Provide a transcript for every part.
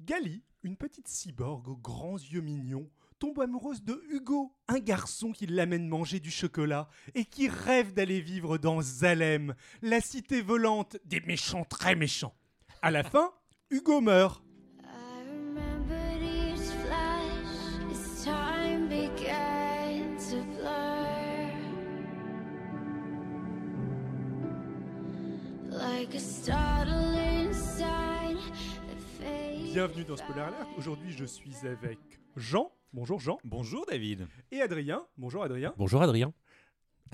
Gali, une petite cyborg aux grands yeux mignons, tombe amoureuse de Hugo, un garçon qui l'amène manger du chocolat et qui rêve d'aller vivre dans Zalem, la cité volante des méchants très méchants. À la fin, Hugo meurt. Bienvenue dans Spoiler Alert. Aujourd'hui, je suis avec Jean. Bonjour Jean. Bonjour David. Et Adrien. Bonjour Adrien. Bonjour Adrien.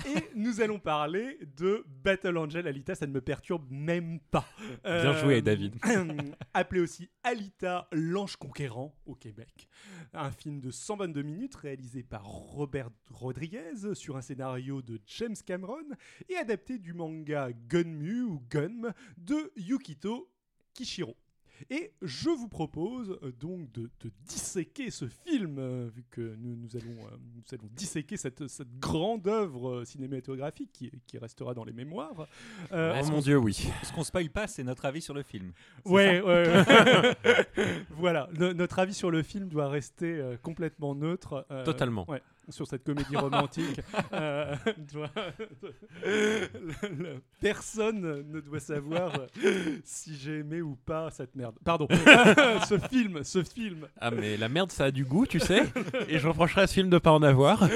Et nous allons parler de Battle Angel Alita, ça ne me perturbe même pas. Bien joué, David. appelé aussi Alita, l'ange conquérant au Québec. Un film de 122 minutes réalisé par Robert Rodriguez sur un scénario de James Cameron et adapté du manga Gunmu ou Gunm de Yukito Kishiro. Et je vous propose euh, donc de, de disséquer ce film, euh, vu que nous, nous allons, euh, nous allons disséquer cette, cette grande œuvre cinématographique qui, qui restera dans les mémoires. Oh mon dieu, oui. Ce qu'on spoil pas, c'est notre avis sur le film. Ouais, ouais. ouais. voilà, no- notre avis sur le film doit rester complètement neutre. Totalement. Ouais, sur cette comédie romantique. Euh, doit- le- le- personne ne doit savoir si j'ai aimé ou pas cette merde. Pardon. ce film, ce film. Ah mais la merde ça a du goût, tu sais. Et je reprocherais à ce film de pas en avoir.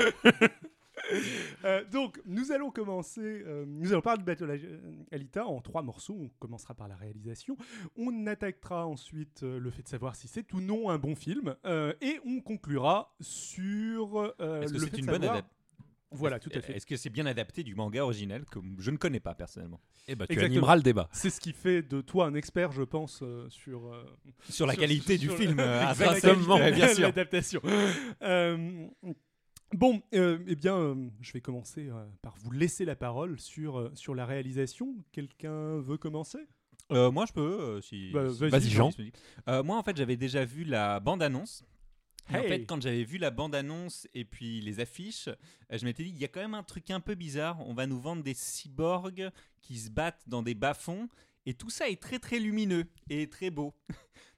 Euh, donc, nous allons commencer. euh, nous allons parler de Battle Ag- Alita en trois morceaux. On commencera par la réalisation. On attaquera ensuite euh, le fait de savoir si c'est ou non un bon film. euh, et on conclura sur euh, Est-ce que c'est une bonne savoir- adaptation Voilà, tout à fait. Est-ce que c'est bien adapté du manga original que je ne connais pas personnellement? Et bah tu Exactement. animeras le débat. C'est ce qui fait de toi un expert, je pense, euh, sur, euh, Sur la Sur- qualité sur- du film, euh, euh, bien sûr. L'adaptation. Bon, euh, eh bien, euh, je vais commencer euh, par vous laisser la parole sur, sur la réalisation. Quelqu'un veut commencer? Moi, je peux, si. Bah, si- vas-y, Jean. moi, en fait, j'avais déjà vu la bande-annonce. Et En fait, quand j'avais vu la bande-annonce et puis les affiches, je m'étais dit, il y a quand même un truc un peu bizarre. On va nous vendre des cyborgs qui se battent dans des bas-fonds. Et tout ça est très, très lumineux et très beau.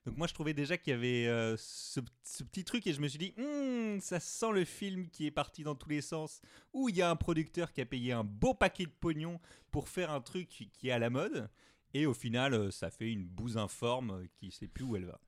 Donc moi, je trouvais déjà qu'il y avait euh, ce, ce petit truc et je me suis dit, Hmm, ça sent le film qui est parti dans tous les sens, où il y a un producteur qui a payé un beau paquet de pognon pour faire un truc qui est à la mode. Et au final, euh, ça fait une bouse informe qui sait plus où elle va.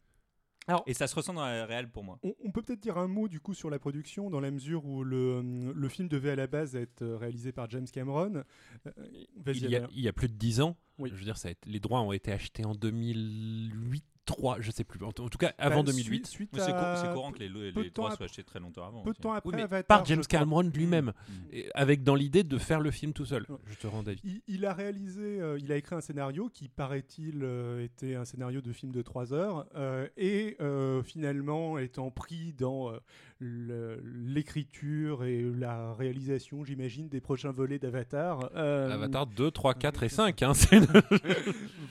Alors- et ça se ressent dans la réelle pour moi. on, on peut peut-être dire un mot du coup sur la production, dans la mesure où le, euh, le film devait à la base être réalisé par James Cameron. Euh, Vas-y, Il y, a, Adrien. il y a plus de 10 ans. Oui. Je veux dire, ça a été- les droits ont été achetés en 2008, 3, je sais plus. En, tout en tout cas, avant Bah, 2008. suite- suite C'est à- cou- c'est courant que les, les droits ap- soient achetés très longtemps avant. Peu de temps après, Oui, mais Avatar, par James. Cameron lui-même. Mm. Et Avec dans l'idée de faire le film tout seul. Ouais. Je te rends David. Il, il a réalisé, euh, il a écrit un scénario qui, paraît-il, euh, était un scénario de film de 3 heures, euh, et euh, finalement étant pris dans euh, l'écriture et la réalisation, j'imagine, des prochains volets d'Avatar. euh, Avatar 2, 3, 4 et 5. Hein, c'est-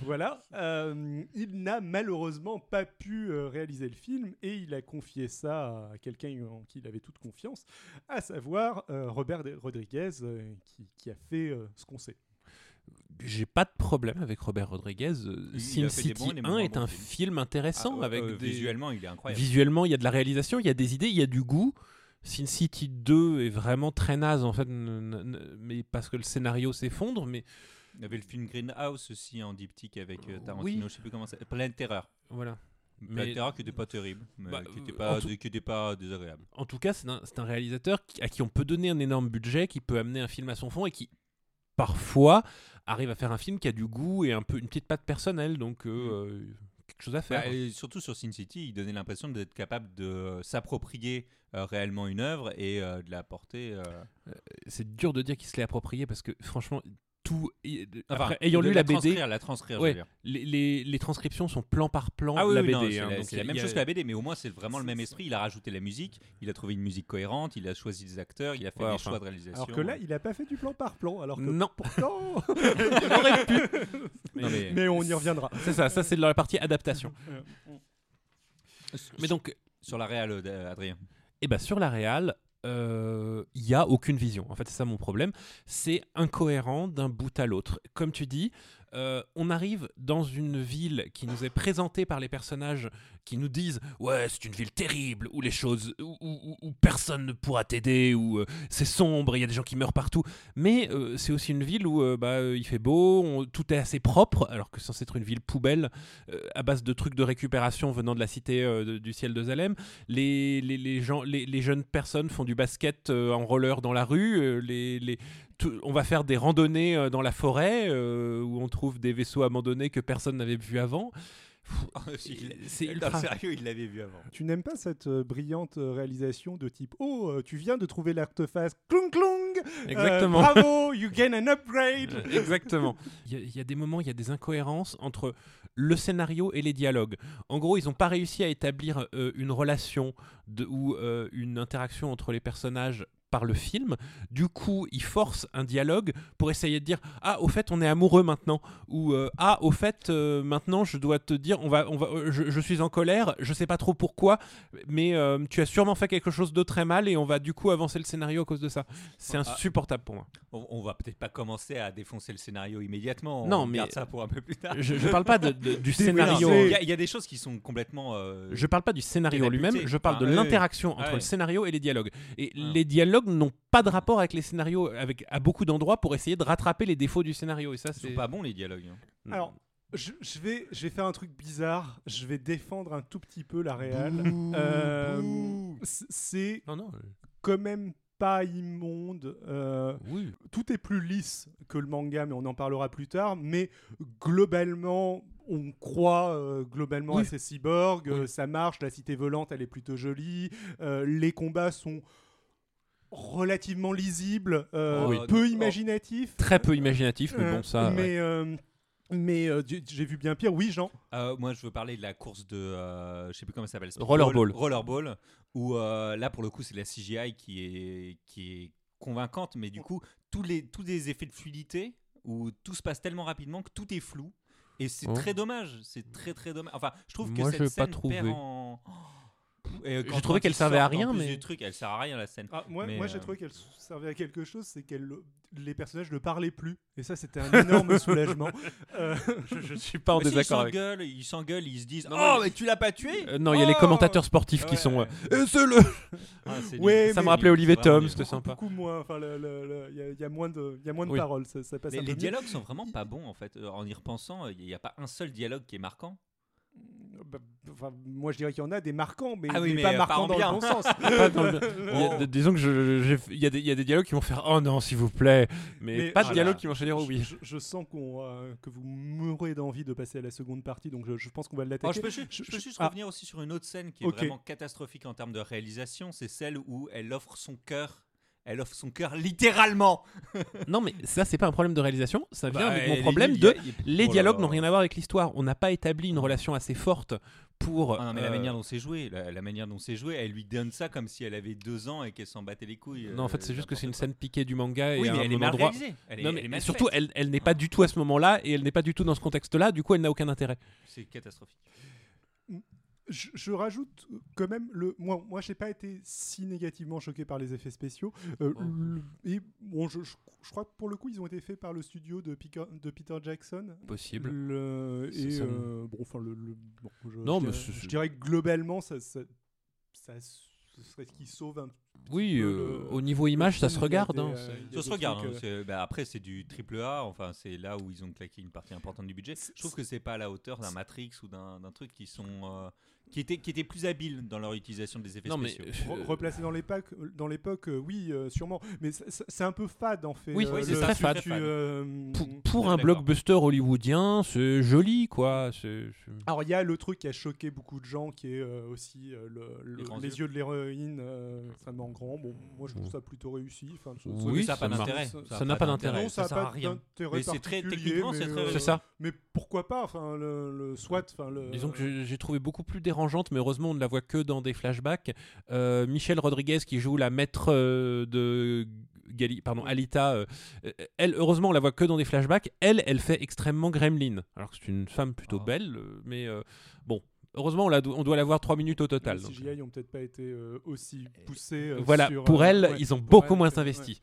voilà, euh, il n'a malheureusement pas pu euh, réaliser le film, et il a confié ça à quelqu'un en qui il avait toute confiance, à savoir euh, Robert Rodriguez, euh, qui, qui a fait euh, ce qu'on sait. J'ai pas de problème avec Robert Rodriguez. Euh, Il- Sin il a fait des City bons et des 1 moins est un films. film intéressant Ah, avec euh, des... Visuellement, il est incroyable. Visuellement, il y a de la réalisation, il y a des idées, il y a du goût. Sin City 2 est vraiment très naze en fait, mais parce que le scénario s'effondre. Mais Il y avait le film Greenhouse aussi en diptyque avec euh, Tarantino, Oui. je sais plus comment ça Pleine Terreur. voilà. Pleine Mais Terreur qui n'était pas terrible, mais Bah, qui n'était euh, pas, tout- pas désagréable. en tout cas, c'est un, un réalisateur à qui on peut donner un énorme budget, qui peut amener un film à son fond et qui parfois arrive à faire un film qui a du goût et un peu une petite patte personnelle. Donc euh, euh, quelque chose à faire. Bah, et surtout sur Sin City, il donnait l'impression d'être capable de euh, s'approprier euh, réellement une œuvre et euh, de la porter. c'est dur de dire qu'il se l'est approprié parce que franchement, tout. et- enfin, après, ayant lu la, BD, transcrire, la transcrire, je veux Ouais. dire. les, les- les transcriptions sont plan par plan Ah oui, la oui, BD. hein, c'est la a- même a- chose que la BD, mais au moins c'est vraiment le même esprit. Il a rajouté la musique, il a trouvé une musique cohérente, il a choisi des acteurs, il a fait Ouais, des enfin. choix de réalisation. Alors que là, il n'a pas fait du plan par plan, alors que Non. pourtant... Il aurait pu. Non, mais- Mais on y reviendra. C'est ça, ça c'est la partie adaptation. Mais donc, sur la réal, euh, Adrien. eh ben, sur la réal, euh, il n'y a aucune vision. En fait, c'est ça mon problème. C'est incohérent d'un bout à l'autre. Comme tu dis, euh, on arrive dans une ville qui nous est présentée par les personnages qui nous disent ouais c'est une ville terrible où les choses où, personne ne pourra t'aider où euh, c'est sombre il y a des gens qui meurent partout. Mais euh, c'est aussi une ville où bah, il fait beau tout est assez propre alors que c'est censé être une ville poubelle à base de trucs de récupération venant de la cité du ciel de Zalem les, les, les gens les, jeunes personnes font du basket en roller dans la rue les, les tout- on va faire des randonnées euh, dans la forêt euh, où on trouve des vaisseaux abandonnés que personne n'avait vu avant. C'est ultra. sérieux, il l'avait vu avant. Tu n'aimes pas cette euh, brillante réalisation de type Oh, tu viens de trouver l'artefact Clong Clong Euh, Exactement. Bravo, you gain an upgrade Exactement. Il y, a- il y a des moments, il y a des incohérences entre le scénario et les dialogues. En gros, ils n'ont pas réussi à établir euh, une relation de, ou euh, une interaction entre les personnages par le film. Du coup, ils forcent un dialogue pour essayer de dire ah au fait on est amoureux maintenant ou euh, ah au fait euh, maintenant je dois te dire on va on va euh, je, je suis en colère je sais pas trop pourquoi mais euh, tu as sûrement fait quelque chose de très mal et on va du coup avancer le scénario à cause de ça c'est Ah. insupportable pour moi On, on va peut-être pas commencer à défoncer le scénario immédiatement. Non, on mais- garde ça pour un peu plus tard. je, je parle pas de- de- du scénario non, Il y, a- il y a des choses qui sont complètement. Je parle pas du scénario lui-même, je parle de l'interaction Ah, entre ouais. le scénario et les dialogues. Et Ah. les dialogues n'ont pas de rapport avec les scénarios, avec à beaucoup d'endroits pour essayer de rattraper les défauts du scénario. Et ça, Ils c'est sont pas bons les dialogues. hein. Alors, je, je vais, je vais faire un truc bizarre. Je vais défendre un tout petit peu la réal. Bouh, Euh, C'est non, non. quand même pas immonde. euh, Oui. tout est plus lisse que le manga, mais on en parlera plus tard. Mais globalement, on croit euh, globalement Oui. à ces cyborgs. Oui. euh, ça marche, la cité volante, elle est plutôt jolie. euh, les combats sont relativement lisibles, euh, Oh, oui. peu Oh. imaginatifs. Très peu imaginatif, mais Euh, bon, ça. ouais. mais euh, mais euh, j'ai vu bien pire. Oui, Jean. Euh, moi, je veux parler de la course de. euh, je sais plus comment ça s'appelle. Rollerball. Rollerball. Où euh, là, pour le coup, c'est la CGI qui est, qui est convaincante, mais du coup, tous les, tous les effets de fluidité où tout se passe tellement rapidement que tout est flou. Et c'est Oh. très dommage. C'est très très dommage. Enfin, je trouve Moi, que je cette pas scène trouvé. perd en. Et, J'ai quand- trouvé qu'elle servait à rien, mais- du truc, elle sert à rien la scène. Ah, moi, Mais, moi j'ai euh, trouvé qu'elle servait à quelque chose, c'est que les personnages ne parlaient plus. Et ça, c'était un énorme soulagement. Euh, je, je suis pas en Mais si, désaccord ils avec. s'engueulent, ils s'engueulent, ils se disent Non, Oh, mais- mais tu l'as pas tué Euh, non, il y a les Oh commentateurs sportifs qui sont. Euh, c'est le. Ah, Ouais. Ça me rappelait Olivier Tom, c'était sympa. beaucoup moins. Enfin, il y, y a moins de, il y a moins de Oui. paroles. Ça, ça passe Les, les dialogues sont vraiment pas bons en fait. En y repensant, il n'y a pas un seul dialogue qui est marquant. Bah, enfin, moi, je dirais qu'il y en a des marquants, mais, Ah oui, mais mais, pas euh, marquants dans le bon sens. Pas dans le- disons que il y, a des- il y a des dialogues qui vont faire Oh non, s'il vous plaît. Mais, Mais- pas de dialogue là. qui vont se dire Oh Je- oui. Je, je sens qu'on, euh, que vous mourrez d'envie de passer à la seconde partie, donc je, je pense qu'on va l'attaquer. Oh, je peux, ju- Je- je peux je- juste ah. revenir aussi sur une autre scène qui est Ok. vraiment catastrophique en termes de réalisation. C'est celle où elle offre son cœur. Elle offre son cœur littéralement. Non, mais ça, c'est pas un problème de réalisation. Ça vient Bah, avec mon problème de. y Les Oh dialogues n'ont rien à voir avec l'histoire. On n'a pas établi une relation assez forte pour. Ah non, mais la euh, manière dont c'est joué, la, la manière dont c'est joué, elle lui donne ça comme si elle avait deux ans et qu'elle s'en battait les couilles. Non, en fait, euh, c'est juste que c'est une scène piquée du manga et Oui, à mais un elle est mal endroit. Elle est, Non, elle mais est mal surtout, faite. elle, elle n'est pas du tout à ce moment-là et elle n'est pas du tout dans ce contexte-là. Du coup, elle n'a aucun intérêt. C'est catastrophique. Je, je rajoute quand même le. Moi, moi, j'ai pas été si négativement choqué par les effets spéciaux. Euh, Oh. le- et bon, je, je- je crois que pour le coup, ils ont été faits par le studio de, Pica- de Peter Jackson. Possible. Le- et ça. euh, bon, enfin, le, le- bon, je, Non, je mais dirais, je dirais que globalement, ça, ça, ça- ce serait ce qui sauve un. Oui, peu euh, le- au niveau image, ça film, se regarde. des, hein, euh, Ça se regarde. hein, bah, après, c'est du triple A. Enfin, c'est là où ils ont claqué une partie importante du budget. Je trouve que c'est pas à la hauteur d'un Matrix ou d'un d'un truc qui sont euh, qui étaient qui étaient plus habiles dans leur utilisation des effets Non, mais spéciaux. Re- euh, replacé dans l'époque, dans l'époque, euh, oui, euh, sûrement. Mais c'est- un peu fade en fait. Oui, euh, oui, c'est très fade. tu, euh, pour, suis un blockbuster hollywoodien, c'est joli, quoi. Alors il y a le truc qui a choqué beaucoup de gens, qui est euh, aussi euh, le- le- Les yeux. de l'héroïne euh, extrêmement grands. Bon, moi je trouve ça plutôt réussi. Enfin, ça- ça- Oui, ça n'a pas ça d'intérêt. Ça n'a pas d'intérêt. non, ça, n'a pas rien. d'intérêt Mais c'est très- particulier, techniquement, mais, c'est très- C'est ça. Mais pourquoi pas Enfin, le, le soit, enfin le. Disons que j'ai- trouvé beaucoup plus dérangeante, mais heureusement on ne la voit que dans des flashbacks. Euh, Michelle Rodriguez qui joue la maître euh, de Gali, pardon, Alita, euh, elle heureusement on la voit que dans des flashbacks. Elle, elle fait extrêmement gremlin, alors que c'est une femme plutôt Ah. belle, euh, mais euh, bon. Heureusement, on, la do- on doit la voir 3 minutes au total. les CGI ont peut-être pas été euh, aussi poussés. euh, voilà, sur, pour euh, elle, ouais, ils ont beaucoup elle, moins ouais. investi.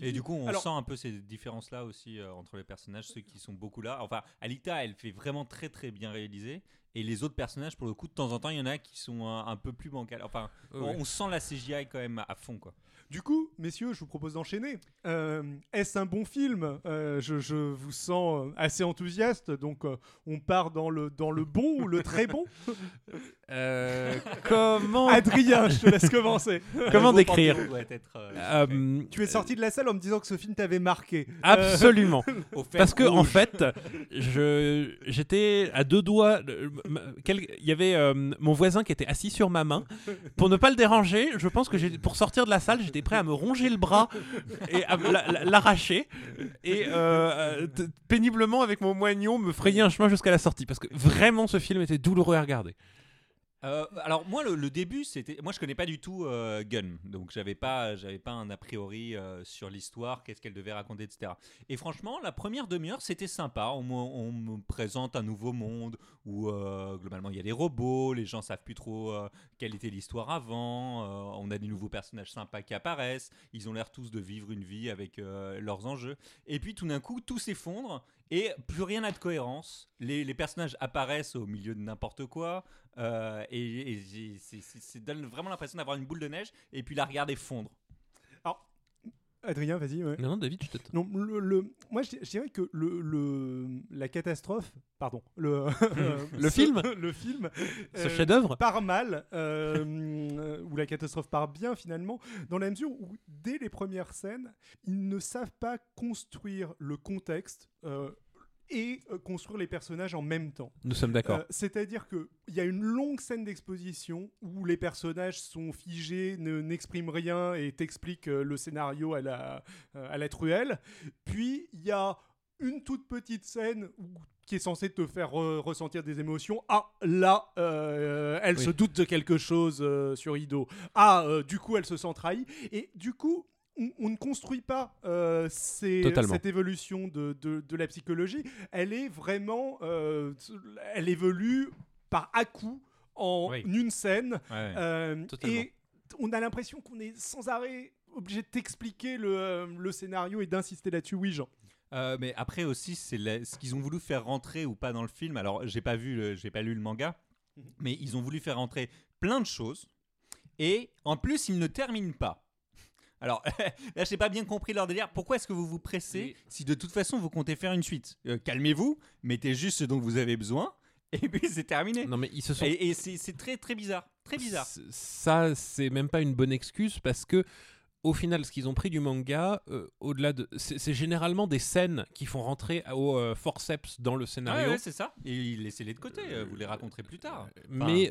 Et du coup, on Alors- sent un peu ces différences-là aussi euh, entre les personnages, ceux qui sont beaucoup là. Enfin, Alita, elle fait vraiment très très bien réalisé. Et les autres personnages, pour le coup, de temps en temps, il y en a qui sont un, un peu plus bancals. Enfin, Ouais, on, ouais. on sent la CGI quand même à fond, quoi. Du coup, messieurs, je vous propose d'enchaîner. Euh, Est-ce un bon film? Euh, je, je vous sens euh, assez enthousiaste, donc euh, on part dans le, dans le bon ou le très bon? Euh, comment Adrien, je te laisse commencer. comment décrire panthéon doit être, euh, Euh, Tu es sorti de la salle en me disant que ce film t'avait marqué. Absolument. Parce que en fait, je j'étais à deux doigts. Il y avait euh, mon voisin qui était assis sur ma main. Pour ne pas le déranger, je pense que pour sortir de la salle, j'étais prêt à me ronger le bras et à l'arracher et euh, euh, péniblement avec mon moignon me frayer un chemin jusqu'à la sortie parce que vraiment ce film était douloureux à regarder. Euh, alors moi le, début c'était moi je connais pas du tout euh, Gun donc j'avais pas j'avais pas un a priori euh, sur l'histoire qu'est-ce qu'elle devait raconter etc et franchement la première demi-heure c'était sympa. On, on me présente un nouveau monde où euh, globalement il y a des robots les gens savent plus trop quelle était l'histoire avant on a des nouveaux personnages sympas qui apparaissent. Ils ont l'air tous de vivre une vie avec leurs enjeux. Et puis tout d'un coup tout s'effondre et plus rien n'a de cohérence les, personnages apparaissent au milieu de n'importe quoi euh, et et donne vraiment l'impression d'avoir une boule de neige et puis la regarder fondre. Adrien, vas-y. ouais. Non, non, David, je te. Non, le, le- moi je, je dirais que le, le- la catastrophe, pardon, le, film le film, Ce euh, chef-d'œuvre part mal, euh, euh, ou la catastrophe part bien finalement, dans la mesure où dès les premières scènes, ils ne savent pas construire le contexte euh, et euh, construire les personnages en même temps. Nous sommes d'accord. Euh, C'est-à-dire qu'il y a une longue scène d'exposition où les personnages sont figés, ne- n'expriment rien et t'expliquent euh, le scénario à la, à la truelle. Puis il y a une toute petite scène où- qui est censée te faire re- ressentir des émotions. Ah, là, euh, elle Oui. se doute de quelque chose euh, sur Ido. Ah, euh, du coup, elle se sent trahie. Et du coup, on, on ne construit pas euh, ces- cette évolution de, de- de la psychologie. Elle est vraiment... euh, elle évolue par à-coup en Oui. une scène. Ouais. Euh, et on a l'impression qu'on est sans arrêt obligé de t'expliquer le, euh, le scénario et d'insister là-dessus. Oui, Jean. Euh, mais après aussi, c'est la- ce qu'ils ont voulu faire rentrer ou pas dans le film. Alors, j'ai pas vu, le- j'ai pas lu le manga, Mhm. mais ils ont voulu faire rentrer plein de choses. Et en plus, ils ne terminent pas. Alors là, j'ai pas bien compris leur délire. Pourquoi est-ce que vous vous pressez si de toute façon vous comptez faire une suite? Euh, Calmez-vous, mettez juste ce dont vous avez besoin, et puis c'est terminé. Non, mais ils se sont. Et, et c'est très très bizarre, très bizarre. Ça, c'est même pas une bonne excuse parce que, au final, ce qu'ils ont pris du manga, euh, au-delà de. C'est généralement des scènes qui font rentrer au euh, forceps dans le Ouais, scénario. ouais, c'est ça. Et laissez-les de côté, euh, vous les raconterez plus tard. mais,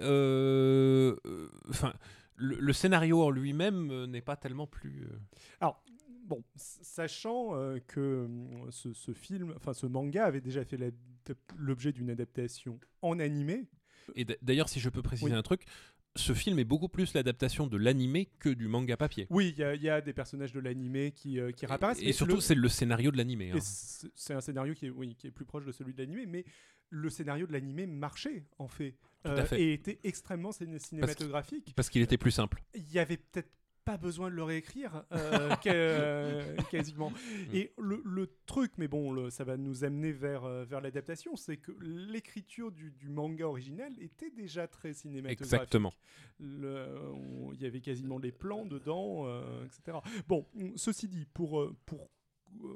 enfin, le, le scénario en lui-même euh, n'est pas tellement plus. euh, Alors, bon, sachant euh, que ce, ce film, enfin ce manga avait déjà fait l'objet d'une adaptation en animé. Et d'ailleurs, si je peux préciser Oui. un truc, ce film est beaucoup plus l'adaptation de l'animé que du manga papier. Oui, il y, a- il y a des personnages de l'animé qui, euh, qui réapparaissent. Et surtout, le- c'est le scénario de l'animé. hein. c'est c'est un scénario qui est, oui, qui est plus proche de celui de l'animé, mais le scénario de l'animé marchait en fait, euh, fait. et était extrêmement ciné- cinématographique. Parce qu'il était plus simple. il y avait peut-être pas besoin de le réécrire euh, euh, quasiment. Mm. Et le, le truc, mais bon, le- ça va nous amener vers, vers l'adaptation, c'est que l'écriture du, du manga original était déjà très cinématographique. Exactement. Il y avait quasiment les plans dedans, euh, etc. Bon, on- ceci dit, pour, pour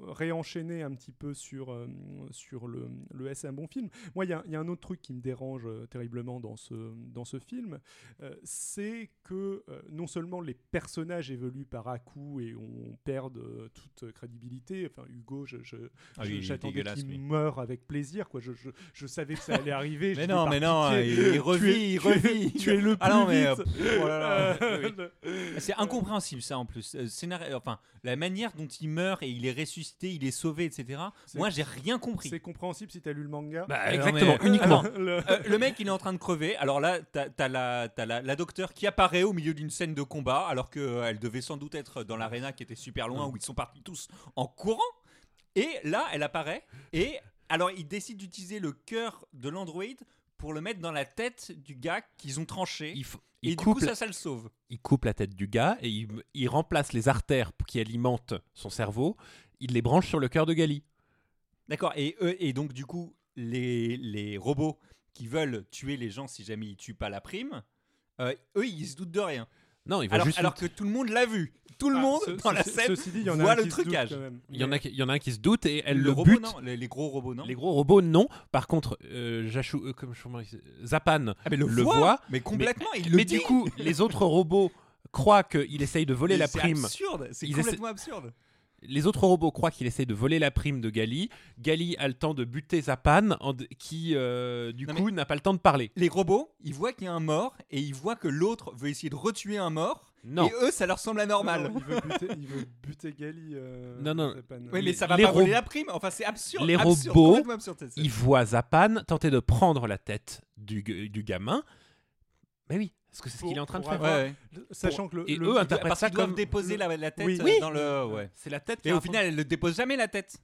réenchaîner un petit peu sur, euh, sur le, le Est, c'est un bon film. Moi, il y, a- il y a un autre truc qui me dérange euh, terriblement dans ce, dans ce film, euh, c'est que euh, non seulement les personnages évoluent par à coup et on perd euh, toute crédibilité. Enfin, Hugo, je, je- Ah oui, j'attendais dégueulasse, qu'il meure avec plaisir. Quoi. Je, je, je savais que ça allait arriver. Mais non, mais non, il, il tu revit, es- il revit. Tu es le plus Ah euh, oh Euh, oui, oui. C'est incompréhensible ça en plus. Euh, scénario, enfin, la manière dont il meurt et il est ressuscité, il est sauvé, etc. Moi, j'ai rien compris. C'est compréhensible si tu as lu le manga. Bah, exactement, mais- uniquement. Le- Euh, le mec, il est en train de crever. Alors là, t'as as la, t'as la, la docteure qui apparaît au milieu d'une scène de combat, alors qu'elle devait sans doute être dans l'aréna qui était super loin, où ils sont partis tous en courant. Et là, elle apparaît. Et alors, il décide d'utiliser le cœur de l'androïde pour le mettre dans la tête du gars qu'ils ont tranché. Il, et il du coupe, coup, la- ça, ça le sauve. il coupe la tête du gars et il, il remplace les artères qui alimentent son cerveau. Il les branche sur le cœur de Gali. D'accord. Et, eux- et donc, du coup, les, les robots qui veulent tuer les gens si jamais ils tuent pas la prime, euh, eux, ils se doutent de rien. Non, il va Alors, juste. alors que tout le monde l'a vu. Tout le Ah, monde ce- dans la scène Ceci dit, il y en a voit un le qui se doute trucage. il y, en a, il y en a un qui se doute et elle le, le robot, bute. non les, les gros robots, non Les gros robots, non. Par contre, euh, Jachou, euh, comme je- Zapan Ah, mais le, le voit, voit, mais complètement. il le mais dit. du coup, les autres robots croient qu'il essaye de voler Mais la c'est prime. absurde. C'est complètement absurde. Les autres robots croient qu'il essaye de voler la prime de Gali. Gali a le temps de buter Zapan, en d- qui euh, du Non, coup n'a pas le temps de parler. Les robots, ils voient qu'il y a un mort et ils voient que l'autre veut essayer de retuer un mort. Non. Et eux, ça leur semble anormal. Non, non, il, veut buter, il veut buter Gali. euh, Non, non. Zapan. Oui, mais Les- ça va les pas voler rob- la prime. Enfin, c'est absurde. Les absurde, robots, complètement absurde, cette scène. Il voit Zapan tenter de prendre la tête du, g- du gamin. Mais oui, parce que c'est ce qu'il est en train de faire. avoir- Ouais, ouais. Sachant que le, Et le- eux interprètent Parce ça qu'ils doivent comme- déposer la, la tête Oui. euh, dans le. Ouais. C'est la tête. qui Et au final, elle ne dépose jamais la tête.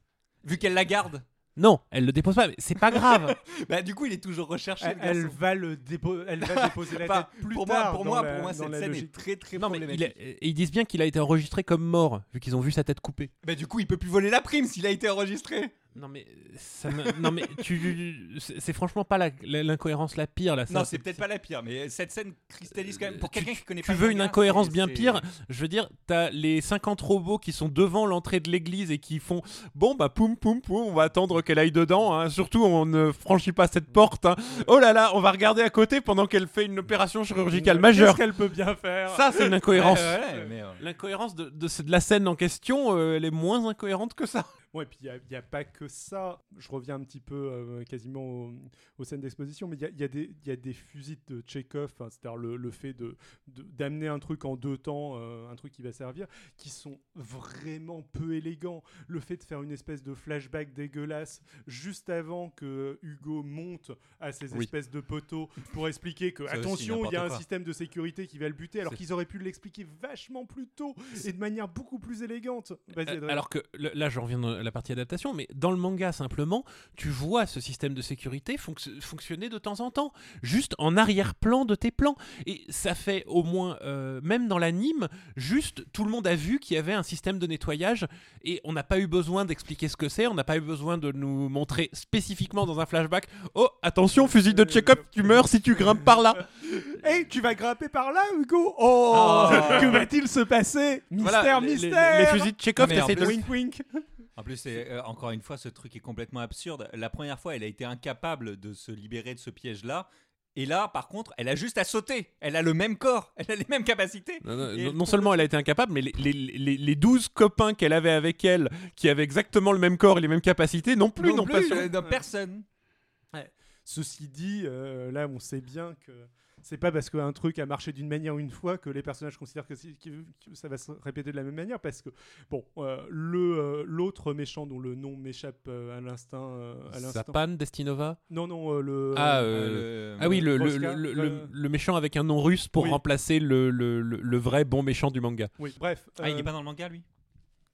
Vu qu'elle la garde. non, elle le dépose pas. Mais c'est pas grave. Bah, du coup, il est toujours recherché. elle, le elle garçon. va le dépo- elle va déposer la tête plus pour tard. moi, pour moi, la- pour moi, cette scène est logique. très très non, mais il et ils disent bien qu'il a été enregistré comme mort, vu qu'ils ont vu sa tête coupée. Bah, du coup, il peut plus voler la prime s'il a été enregistré. Non mais ça me- non mais tu c'est franchement pas la- l'incohérence la pire là. ça, Non, c'est peut-être pas la pire, mais cette scène cristallise quand même. Pour Tu- quelqu'un qui connaît Tu pas le veux une incohérence bien pire Je veux dire, t'as les 50 robots qui sont devant l'entrée de l'église et qui font bon bah poum poum poum, on va attendre qu'elle aille dedans. hein. Surtout, on ne franchit pas cette porte. hein. Oh là là, on va regarder à côté pendant qu'elle fait une opération chirurgicale majeure. Qu'est-ce qu'elle peut bien faire? Ça, c'est une incohérence. Ouais, ouais, ouais, mais, euh, L'incohérence de, de, de la scène en question, euh, elle est moins incohérente que ça. Ouais, et puis il n'y a, pas que ça. Je reviens un petit peu euh, quasiment au- aux scènes d'exposition, mais il y a, il y a des- il y a des fusils de Chekhov, hein, c'est-à-dire le, le fait de- d'amener un truc en deux temps, euh, un truc qui va servir, qui sont vraiment peu élégants. Le fait de faire une espèce de flashback dégueulasse juste avant que Hugo monte à ces Oui. espèces de poteaux pour expliquer que, attention, il y a un quoi. système de sécurité qui va le buter, alors qu'ils auraient pu l'expliquer vachement plus tôt et de manière beaucoup plus élégante. Euh. Alors que là, je reviens la partie adaptation, mais dans le manga simplement, tu vois ce système de sécurité fonc- fonctionner de temps en temps, juste en arrière-plan de tes plans. Et ça fait au moins, euh, même dans l'anime, juste tout le monde a vu qu'il y avait un système de nettoyage et on n'a pas eu besoin d'expliquer ce que c'est, on n'a pas eu besoin de nous montrer spécifiquement dans un flashback. Oh, attention, fusil de check-up, tu meurs si tu grimpes par là. Hey, tu vas grimper par là, Hugo? Oh, Oh. Que va-t-il se passer? Mystère, Voilà, les- les- mystère Les, fusils de Chekhov, t'essayes de. Wink, wink En plus, c'est, euh, encore une fois, ce truc est complètement absurde. La première fois, elle a été incapable de se libérer de ce piège-là. Et là, par contre, elle a juste à sauter. Elle a le même corps, elle a les mêmes capacités. Non, seulement elle a été incapable, mais les, les, les, les 12 copains qu'elle avait avec elle, qui avaient exactement le même corps et les mêmes capacités, non plus, non n'ont pas plus, su- euh, non, personne. Ceci dit, euh, là, on sait bien que c'est pas parce qu'un truc a marché d'une manière une fois que les personnages considèrent que, c'est- que- que ça va se répéter de la même manière. Parce que, bon, euh, le euh, l'autre méchant dont le nom m'échappe euh, à l'instinct. euh. Zapan, Destinova? Non, non, euh, le. Ah, euh, euh, Euh, Ah oui, le, le, le, le- le méchant avec un nom russe pour Oui. remplacer le, le, vrai bon méchant du manga. oui, bref. Ah, il euh, est pas dans le manga, lui?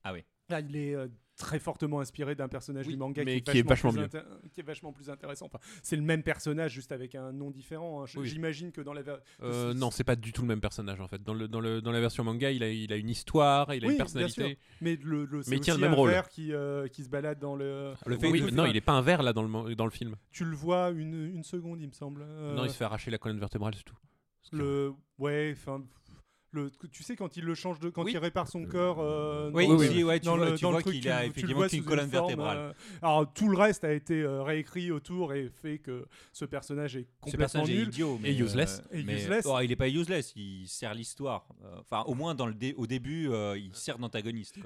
Ah oui. Là, il est euh, très fortement inspiré d'un personnage Oui, du manga mais qui, qui est vachement plus mieux. qui est vachement plus intéressant. Enfin, c'est le même personnage, juste avec un nom différent. hein. Oui. J'imagine que dans la. ver- Euh, non, c'est pas du tout le même personnage en fait. Dans, le, dans, le, dans la version manga, il a, il a une histoire, il a Oui, une personnalité. Mais le, le, Mais il tient le même un rôle. ver qui, euh, qui se balade dans le. Le dans fait Oui, non, il est pas un verre là dans le, dans le film. Tu le vois une, une seconde, il me semble. Euh, Non, il se fait arracher la colonne vertébrale, c'est tout. Le ouais, enfin. Le, tu sais quand il le change de quand Oui. il répare son corps euh, Oui, dans- oui, si, ouais, tu dans vois, le- tu vois qu'il a effectivement colonne une forme, vertébrale. euh, alors tout le reste a été euh, réécrit autour et fait que ce personnage est Ce complètement personnage est nul. idiot. Et mais, useless. euh, Et mais- useless. oh, il est pas useless, il sert l'histoire. Euh, Enfin, au moins dans le dé- au début, euh, il sert d'antagoniste.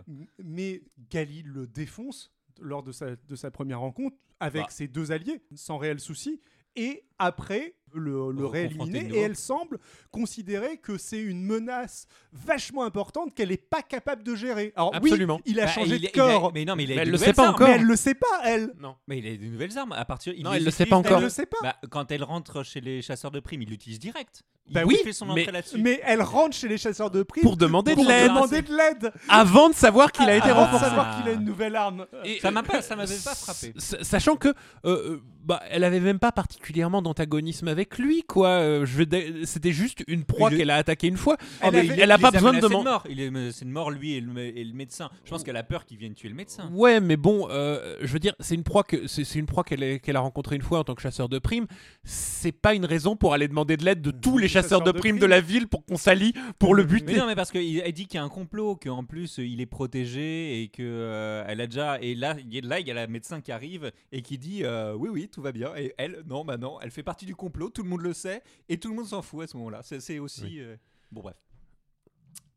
Mais Gali le défonce lors de sa, de sa première rencontre avec Bah. ses deux alliés, sans réel souci. Et après, le, le rééliminer. Et elle semble considérer que c'est une menace vachement importante qu'elle n'est pas capable de gérer. Alors Absolument. oui, il a Bah, changé il- de il a- corps. mais non, mais il a Mais elle le sait pas armes. encore. mais elle le sait pas, elle. Non. Mais il a des nouvelles armes. À partir, il Non, elle le sait pas encore. Elle le- sait pas. Bah, quand elle rentre chez les chasseurs de primes, il l'utilise direct. Il Bah oui, oui, fait son mais- entrée là-dessus. Mais elle rentre chez les chasseurs de primes Pour demander pour de l'aide. demander de l'aide. Avant de savoir qu'il a été Avant de renforcé. savoir qu'il a une nouvelle arme. Et- Ça m'a pas, ça m'avait pas frappé. Sachant que euh, euh, bah, elle avait même pas particulièrement d'antagonisme avec lui, quoi. Euh, je C'était juste une proie Il qu'elle a attaqué une fois. Elle mais avait- elle a Il pas besoin de demander. mort. Il est, une mort lui et le, et le médecin. Je pense qu'elle a peur qu'il vienne tuer le médecin. Ouais, mais bon, euh, je veux dire, c'est une proie que c'est une proie qu'elle a rencontrée une fois en tant que chasseur de primes. C'est pas une raison pour aller demander de l'aide de tous les chasseurs de primes de la ville pour qu'on s'allie pour le Mais buter. non, mais parce qu'elle dit qu'il y a un complot, qu'en plus euh, il est protégé et que euh, elle a déjà. Et là, il y a- là, il y a la médecin qui arrive et qui dit euh, oui, oui, tout va bien. Et elle, non, bah non, elle fait partie du complot, tout le monde le sait et tout le monde s'en fout à ce moment-là. C'est, aussi. Oui. euh, Bon, bref.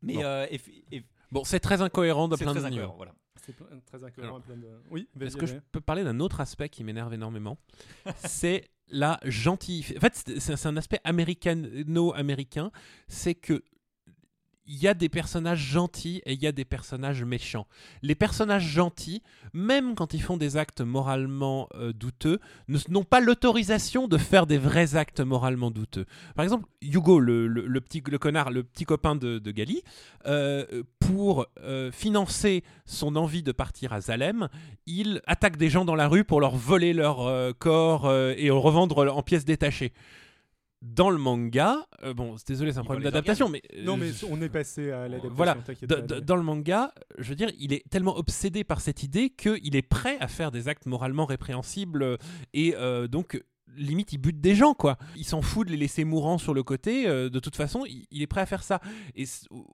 Mais Bon. euh, Bon, c'est très incohérent de plein très de incohérent, voilà. C'est très incohérent. plein de... Oui, Est-ce que je peux parler d'un autre aspect qui m'énerve énormément? C'est la gentille. En fait, c'est un aspect américano-américain. C'est que il y a des personnages gentils et il y a des personnages méchants. Les personnages gentils, même quand ils font des actes moralement euh, douteux, n'ont pas l'autorisation de faire des vrais actes moralement douteux. Par exemple, Hugo, le, petit le connard, le petit copain de, de Gali, euh, pour euh, financer son envie de partir à Zalem, il attaque des gens dans la rue pour leur voler leur corps et revendre en pièces détachées. Dans le manga, euh, bon, désolé, c'est un Il problème d'adaptation, mais Non, euh, mais on est passé à l'adaptation. Voilà. pas, dans le manga, je veux dire, il est tellement obsédé par cette idée qu'il est prêt à faire des actes moralement répréhensibles euh, et euh, donc limite il bute des gens quoi. Il s'en fout de les laisser mourants sur le côté. euh, de toute façon, il, il est prêt à faire ça. Et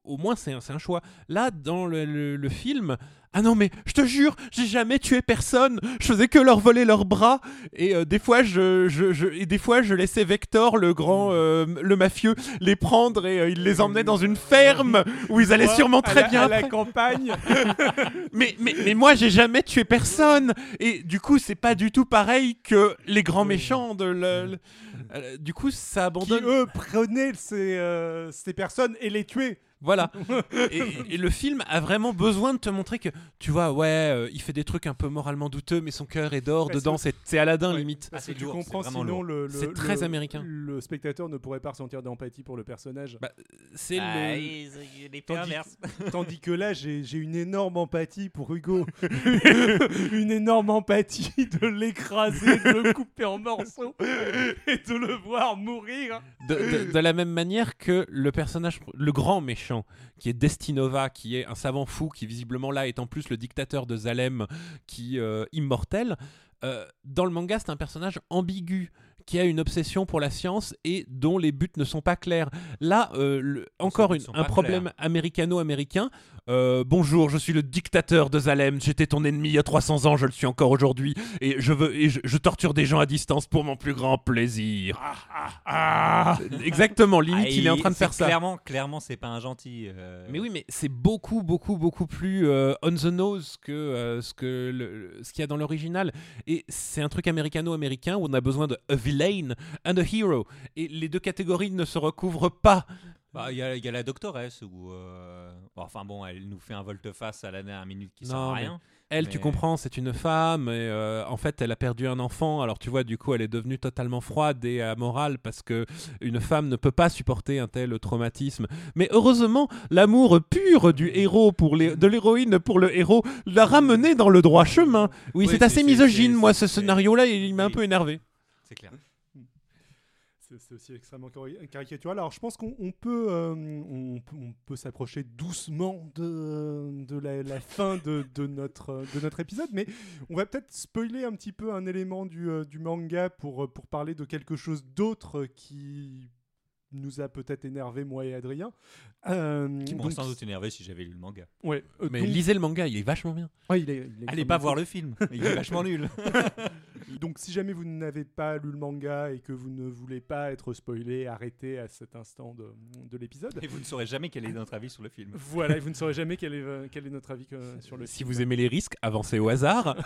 au, moins c'est un, choix. Là dans le, le- le film. Ah non mais je te jure, j'ai jamais tué personne. Je faisais que leur voler leurs bras et euh, des fois je, je, je- et des fois je laissais Vector le grand euh, le mafieux les prendre et euh, il les emmenait dans une ferme où ils allaient sûrement à très la- bien À la campagne. Mais, mais, mais moi, j'ai jamais tué personne. Et du coup, c'est pas du tout pareil que les grands méchants de le- le- du coup, ça qui abandonne. eux prenaient ces, ces personnes et les tuaient. Voilà. et, et le film a vraiment besoin de te montrer que, tu vois, ouais, euh, il fait des trucs un peu moralement douteux, mais son cœur est d'or Parce dedans. que- C'est Aladdin Ouais. limite. Parce Ah, que tu lourd, comprends, sinon lourd. le, le- C'est le- très américain. Le spectateur ne pourrait pas ressentir d'empathie pour le personnage. Bah, C'est Ah, le. est Tandis-. Tandis que là, j'ai j'ai une énorme empathie pour Hugo. une énorme empathie de l'écraser, de le couper en morceaux et de le voir mourir. de, de- de la même manière que le personnage, le grand méchant, qui est Destinova, qui est un savant fou, qui visiblement là est en plus le dictateur de Zalem, qui euh, immortel. euh, dans le manga, c'est un personnage ambigu qui a une obsession pour la science et dont les buts ne sont pas clairs. Là, euh, le- encore une- un problème américano-américain. Euh, bonjour, je suis le dictateur de Zalem. J'étais ton ennemi il y a 300 ans, je le suis encore aujourd'hui, et je veux et je, je torture des gens à distance pour mon plus grand plaisir. Ah, Exactement, limite, Ah, il est en train de faire ça. Clairement, clairement, c'est pas un gentil. euh, Mais oui, mais c'est beaucoup, beaucoup, beaucoup plus euh, on the nose que euh, ce que le- le- ce qu'il y a dans l'original. Et c'est un truc américano-américain où on a besoin de a villain and a hero. Et les deux catégories ne se recouvrent pas. Bah, il y, a- il y a la doctoresse où. euh, bon, enfin bon, elle nous fait un volte-face à la dernière minute qui sert Non, à mais- rien. Elle, tu Mais- comprends, c'est une femme et euh, en fait, elle a perdu un enfant. Alors tu vois, du coup, elle est devenue totalement froide et amorale parce que une femme ne peut pas supporter un tel traumatisme. Mais heureusement, l'amour pur du héros pour les, de l'héroïne pour le héros l'a ramené dans le droit chemin. Oui, Oui, c'est c'est- assez c'est- misogyne, c'est- moi, ce c'est- scénario-là, il m'a un oui. peu énervé. C'est clair. C'est aussi extrêmement cari- caricatural. Alors, je pense qu'on peut, euh, on, peut- on peut s'approcher doucement de, de la, la fin de, de notre, de notre épisode, mais on va peut-être spoiler un petit peu un élément du, euh, du manga pour, euh, pour parler de quelque chose d'autre qui nous a peut-être énervé, moi et Adrien. Euh, Qui m'aurait sans doute énervé si j'avais lu le manga. Ouais, euh, Mais donc- lisez le manga, il est vachement bien. Ouais, il est- il est Allez pas voir le film, il est vachement nul. Donc, si jamais vous n'avez pas lu le manga et que vous ne voulez pas être spoilé, arrêtez à cet instant de, de l'épisode. Et vous ne saurez jamais quel est notre avis sur le film. Voilà, et vous ne saurez jamais quel est, euh, quel est notre avis euh, sur le Si film. vous aimez les risques, avancez au hasard.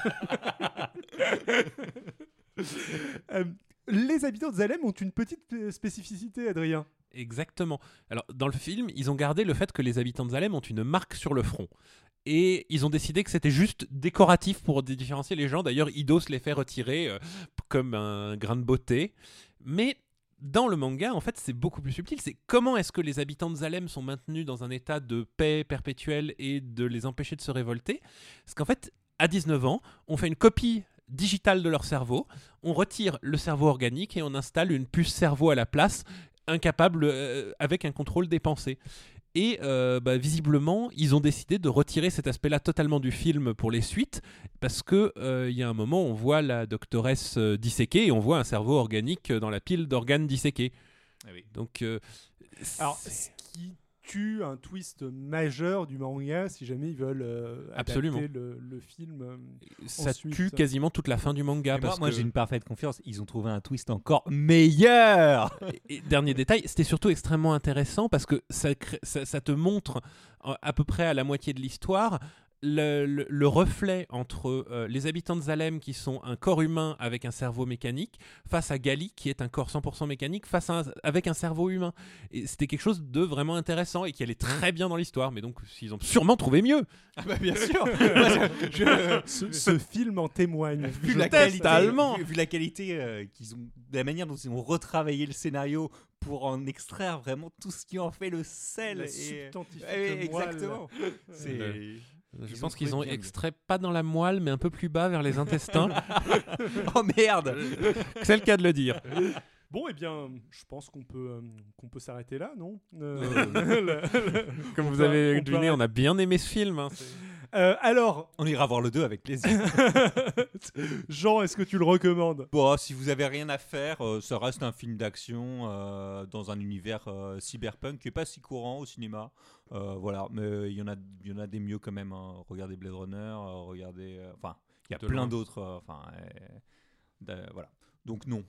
Euh, les habitants de Zalem ont une petite spécificité, Adrien. Exactement. Alors, dans le film, ils ont gardé le fait que les habitants de Zalem ont une marque sur le front. Et ils ont décidé que c'était juste décoratif pour différencier les gens. D'ailleurs, Idos les fait retirer euh, comme un grain de beauté. Mais dans le manga, en fait, c'est beaucoup plus subtil. C'est comment est-ce que les habitants de Zalem sont maintenus dans un état de paix perpétuelle et de les empêcher de se révolter. Parce qu'en fait, à 19 ans, on fait une copie digitale de leur cerveau, on retire le cerveau organique et on installe une puce cerveau à la place, incapable euh, avec un contrôle des pensées. Et euh, bah, visiblement, ils ont décidé de retirer cet aspect-là totalement du film pour les suites, parce que euh, il y a un moment, on voit la doctoresse euh, disséquée et on voit un cerveau organique dans la pile d'organes disséqués. Ah oui. Donc, euh, Alors, un twist majeur du manga si jamais ils veulent euh, adapter Absolument. le, le film. euh, ça ensuite- tue quasiment toute la fin du manga. Mais moi, parce moi, que- j'ai une parfaite confiance. Ils ont trouvé un twist encore meilleur. Et dernier détail, c'était surtout extrêmement intéressant parce que ça, crée- ça, ça te montre euh, à peu près à la moitié de l'histoire le, le- le reflet entre euh, les habitants de Zalem qui sont un corps humain avec un cerveau mécanique face à Gali qui est un corps 100% mécanique face à un- avec un cerveau humain. Et c'était quelque chose de vraiment intéressant et qui allait très bien dans l'histoire. Mais donc ils ont sûrement trouvé mieux. Ah bah bien sûr. Moi, je- je- ce, ce film en témoigne. vu, la qualité, vu, vu la qualité euh, qu'ils ont, de la manière dont ils ont retravaillé le scénario pour en extraire vraiment tout ce qui en fait le sel. la et- moelle. exactement. C'est Je Ils pense ont qu'ils ont extrait pas dans la moelle mais un peu plus bas vers les intestins. oh merde. C'est le cas de le dire. Bon, eh bien, je pense qu'on peut, euh, qu'on peut s'arrêter là, non? Euh, le- le- Comme on vous peut- avez deviné, on a bien aimé ce film. hein. Euh, alors, On ira voir le 2 avec plaisir. Jean, est-ce que tu le recommandes? Bon, si vous avez rien à faire, euh, ça reste un film d'action euh, dans un univers euh, cyberpunk qui est pas si courant au cinéma. Voilà, mais il y en a, il y en a des mieux quand même. hein. Regardez Blade Runner, regardez, enfin, il y a De plein d'autres. Enfin, voilà. Donc non,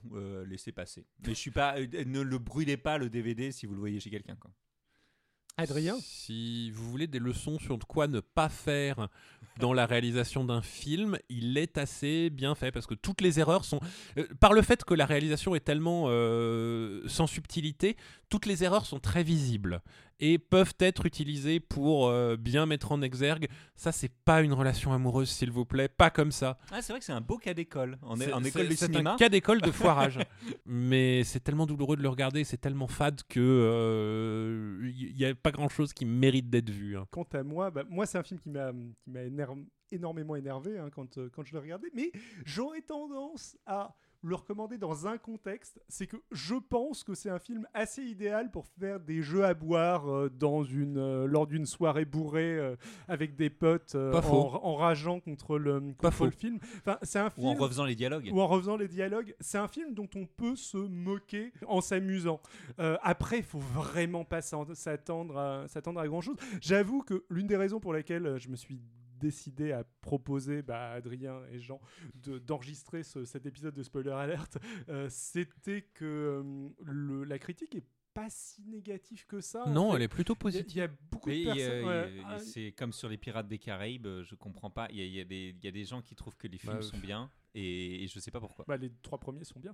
laissez passer. Mais je suis pas, ne le brûlez pas le DVD si vous le voyez chez quelqu'un. Adrien Si vous voulez des leçons sur de quoi ne pas faire dans la réalisation d'un film, il est assez bien fait parce que toutes les erreurs sont. euh, par le fait que la réalisation est tellement euh, sans subtilité, toutes les erreurs sont très visibles et peuvent être utilisées pour euh, bien mettre en exergue. Ça, c'est pas une relation amoureuse, s'il vous plaît, pas comme ça. Ah, c'est vrai que c'est un beau cas d'école. En, C'est- en c'est- école de c'est cinéma. un cas d'école de foirage. Mais c'est tellement douloureux de le regarder, c'est tellement fade que il n'y a pas grand chose qui mérite d'être vu. hein. Quant à moi, bah, moi c'est un film qui m'a qui m'a éner- énormément énervé hein, quand, euh, quand je l'ai regardé, mais j'aurais tendance à le recommander dans un contexte, c'est que je pense que c'est un film assez idéal pour faire des jeux à boire euh, dans une, euh, lors d'une soirée bourrée euh, avec des potes euh, en, rageant contre le, contre le film. Enfin, c'est un Ou en film refaisant les dialogues. ou en refaisant les dialogues. C'est un film dont on peut se moquer en s'amusant. Euh, après, il faut vraiment pas s'attendre à, s'attendre à grand chose. J'avoue que l'une des raisons pour lesquelles euh, je me suis décidé à proposer bah, à Adrien et Jean de- d'enregistrer ce- cet épisode de Spoiler Alert, euh, c'était que euh, le- la critique est pas si négative que ça. en non, fait. elle est plutôt Il y a- positive. Il y a beaucoup Mais de personnes. ouais, ah, c'est comme sur les Pirates des Caraïbes, euh, je comprends pas. Il y a, il y a des, il y a des gens qui trouvent que les films Bah, sont bien et, et je sais pas pourquoi. bah, les trois premiers sont bien.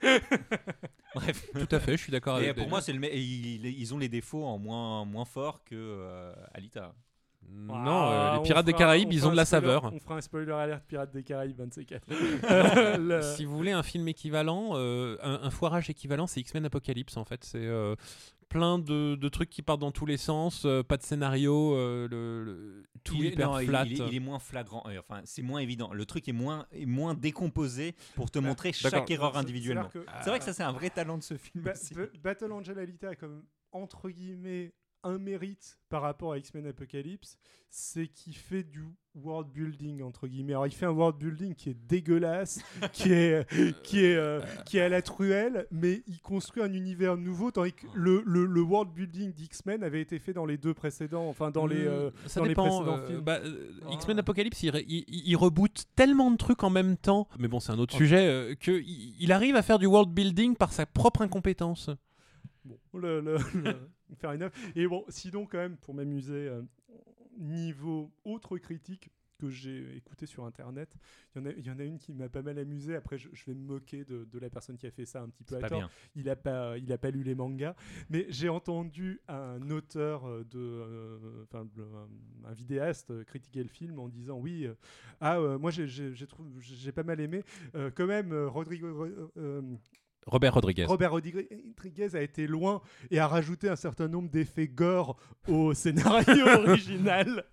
Bref. Tout à fait, je suis d'accord avec pour moi, c'est le me- et ils, ils ont les défauts en moins, moins fort que euh, Alita. Non, Ah, euh, les Pirates des Caraïbes, ils ont de la spoiler- saveur. On fera un spoiler alert Pirates des Caraïbes 24. Le- Si vous voulez un film équivalent, euh, un, un foirage équivalent, c'est X-Men Apocalypse en fait. C'est euh, plein de, de trucs qui partent dans tous les sens, euh, pas de scénario, euh, le, le- tout il est, hyper non, flat. Il, est, il est moins flagrant. euh, Enfin, c'est moins évident. Le truc est moins, est moins décomposé pour te Bah, montrer chaque erreur individuellement. C'est vrai que ça, c'est un vrai talent de ce film. Ba- aussi. Ba- Battle Angel Alita a comme entre guillemets un mérite par rapport à X-Men Apocalypse, c'est qu'il fait du world building entre guillemets. Alors il fait un world building qui est dégueulasse, qui est qui est euh, qui est à la truelle, mais il construit un univers nouveau tandis que le, le, le world building d'X-Men avait été fait dans les deux précédents, enfin dans les euh, Hmm, ça dans les dépend. précédents euh, films. bah, euh, Ah. X-Men Apocalypse, il, il, reboot tellement de trucs en même temps, mais bon, c'est un autre Ok. sujet, euh, que il, il arrive à faire du world building par sa propre incompétence. Bon, le, le, le- fair enough. Et bon, sinon, quand même, pour m'amuser, euh, niveau autre critique que j'ai écouté sur internet, il y, en a, il y en a une qui m'a pas mal amusé. Après, je, je vais me moquer de, de la personne qui a fait ça un petit peu à tort. bien. Il a pas, il a pas lu les mangas, mais j'ai entendu un auteur euh, de, euh, enfin, un, vidéaste critiquer le film en disant oui, euh, ah moi j'ai- j'ai j'ai trouvé- j'ai pas mal aimé. Quand même, Rodrigo, Robert Rodriguez. Robert Rodriguez a été loin et a rajouté un certain nombre d'effets gore au scénario original.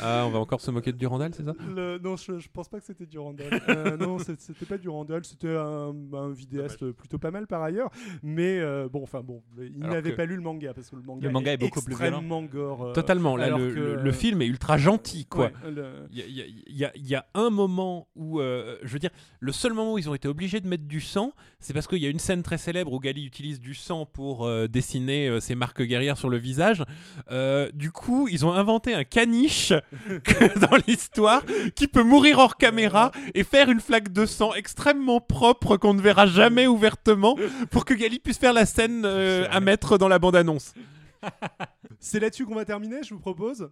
Ah, on va encore se moquer de Durandal, c'est ça? Le- non, je, je pense pas que c'était Durandal. Euh, non, c'est- c'était pas Durandal, c'était un, un vidéaste plutôt pas mal par ailleurs. Mais euh, bon, enfin bon, il Alors n'avait que- pas lu le manga parce que le manga, Le manga est beaucoup plus extrêmement gore. euh, Totalement. Là, alors le, que- le- le film est ultra gentil, quoi. ouais, le- Il y a, il y a- il y a- il y a un moment où, euh, je veux dire, le seul moment où ils ont été obligés de mettre du sang, c'est parce qu'il y a une scène très célèbre où Gali utilise du sang pour euh, dessiner euh, ses marques guerrières sur le visage. Euh, du coup, ils ont inventé un caniche que- dans l'histoire qui peut mourir hors caméra et faire une flaque de sang extrêmement propre qu'on ne verra jamais ouvertement pour que Gali puisse faire la scène euh, à mettre dans la bande-annonce. C'est là-dessus qu'on va terminer, je vous propose.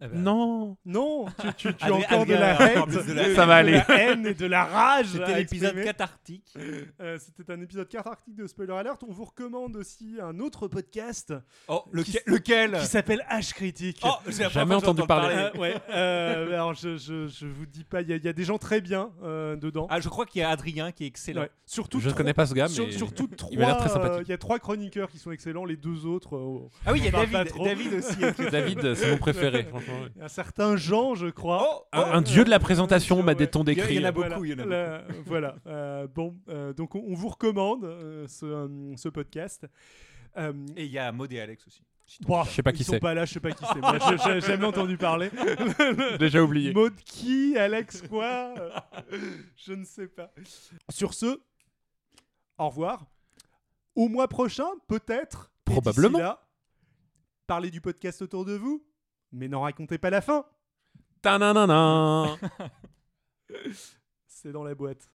Ah bah, Non. Non, tu, tu, tu as Adrien- encore de Adrien la haine, encore plus de la de- Ça va de aller. la haine et de la rage. à C'était l'épisode exprimer. cathartique. Euh, C'était un épisode cathartique de Spoiler Alert. On vous recommande aussi un autre podcast Oh, lequel- lequel qui s'appelle H Critique. Oh, la Jamais première fois que entendu j'entends parler. Euh, ouais, euh, alors je, je, je vous dis pas, il y, a- il y a des gens très bien euh, dedans. Ah, je crois qu'il y a Adrien qui est excellent. Ouais. Surtout Je ne connais pas ce gars, sur- mais surtout il m'a l'air très trois, sympathique. euh, Il y a trois chroniqueurs qui sont excellents, les deux autres. euh, Ah oui, il y a On parle pas David. trop. David aussi. David, c'est mon préféré, franchement. Il y a un certain Jean, je crois. Oh, Un, oh, un dieu de la euh, présentation, ouais. m'a-t-on Il y a- décrit. il y en a Voilà, beaucoup, il y en a la- voilà. euh, bon, euh, donc on, on vous recommande euh, ce, euh, ce podcast. Euh, Et il y a Maud et Alex aussi. bon, Je sais pas qui ils sont c'est. pas là, je sais pas qui c'est. Moi, je- j'ai jamais entendu parler. Déjà oublié. Maud qui Alex quoi Je ne sais pas. Sur ce, au revoir. Au mois prochain, peut-être. Probablement. là, Parlez du podcast autour de vous, mais n'en racontez pas la fin. Ta-na-na-na. C'est dans la boîte.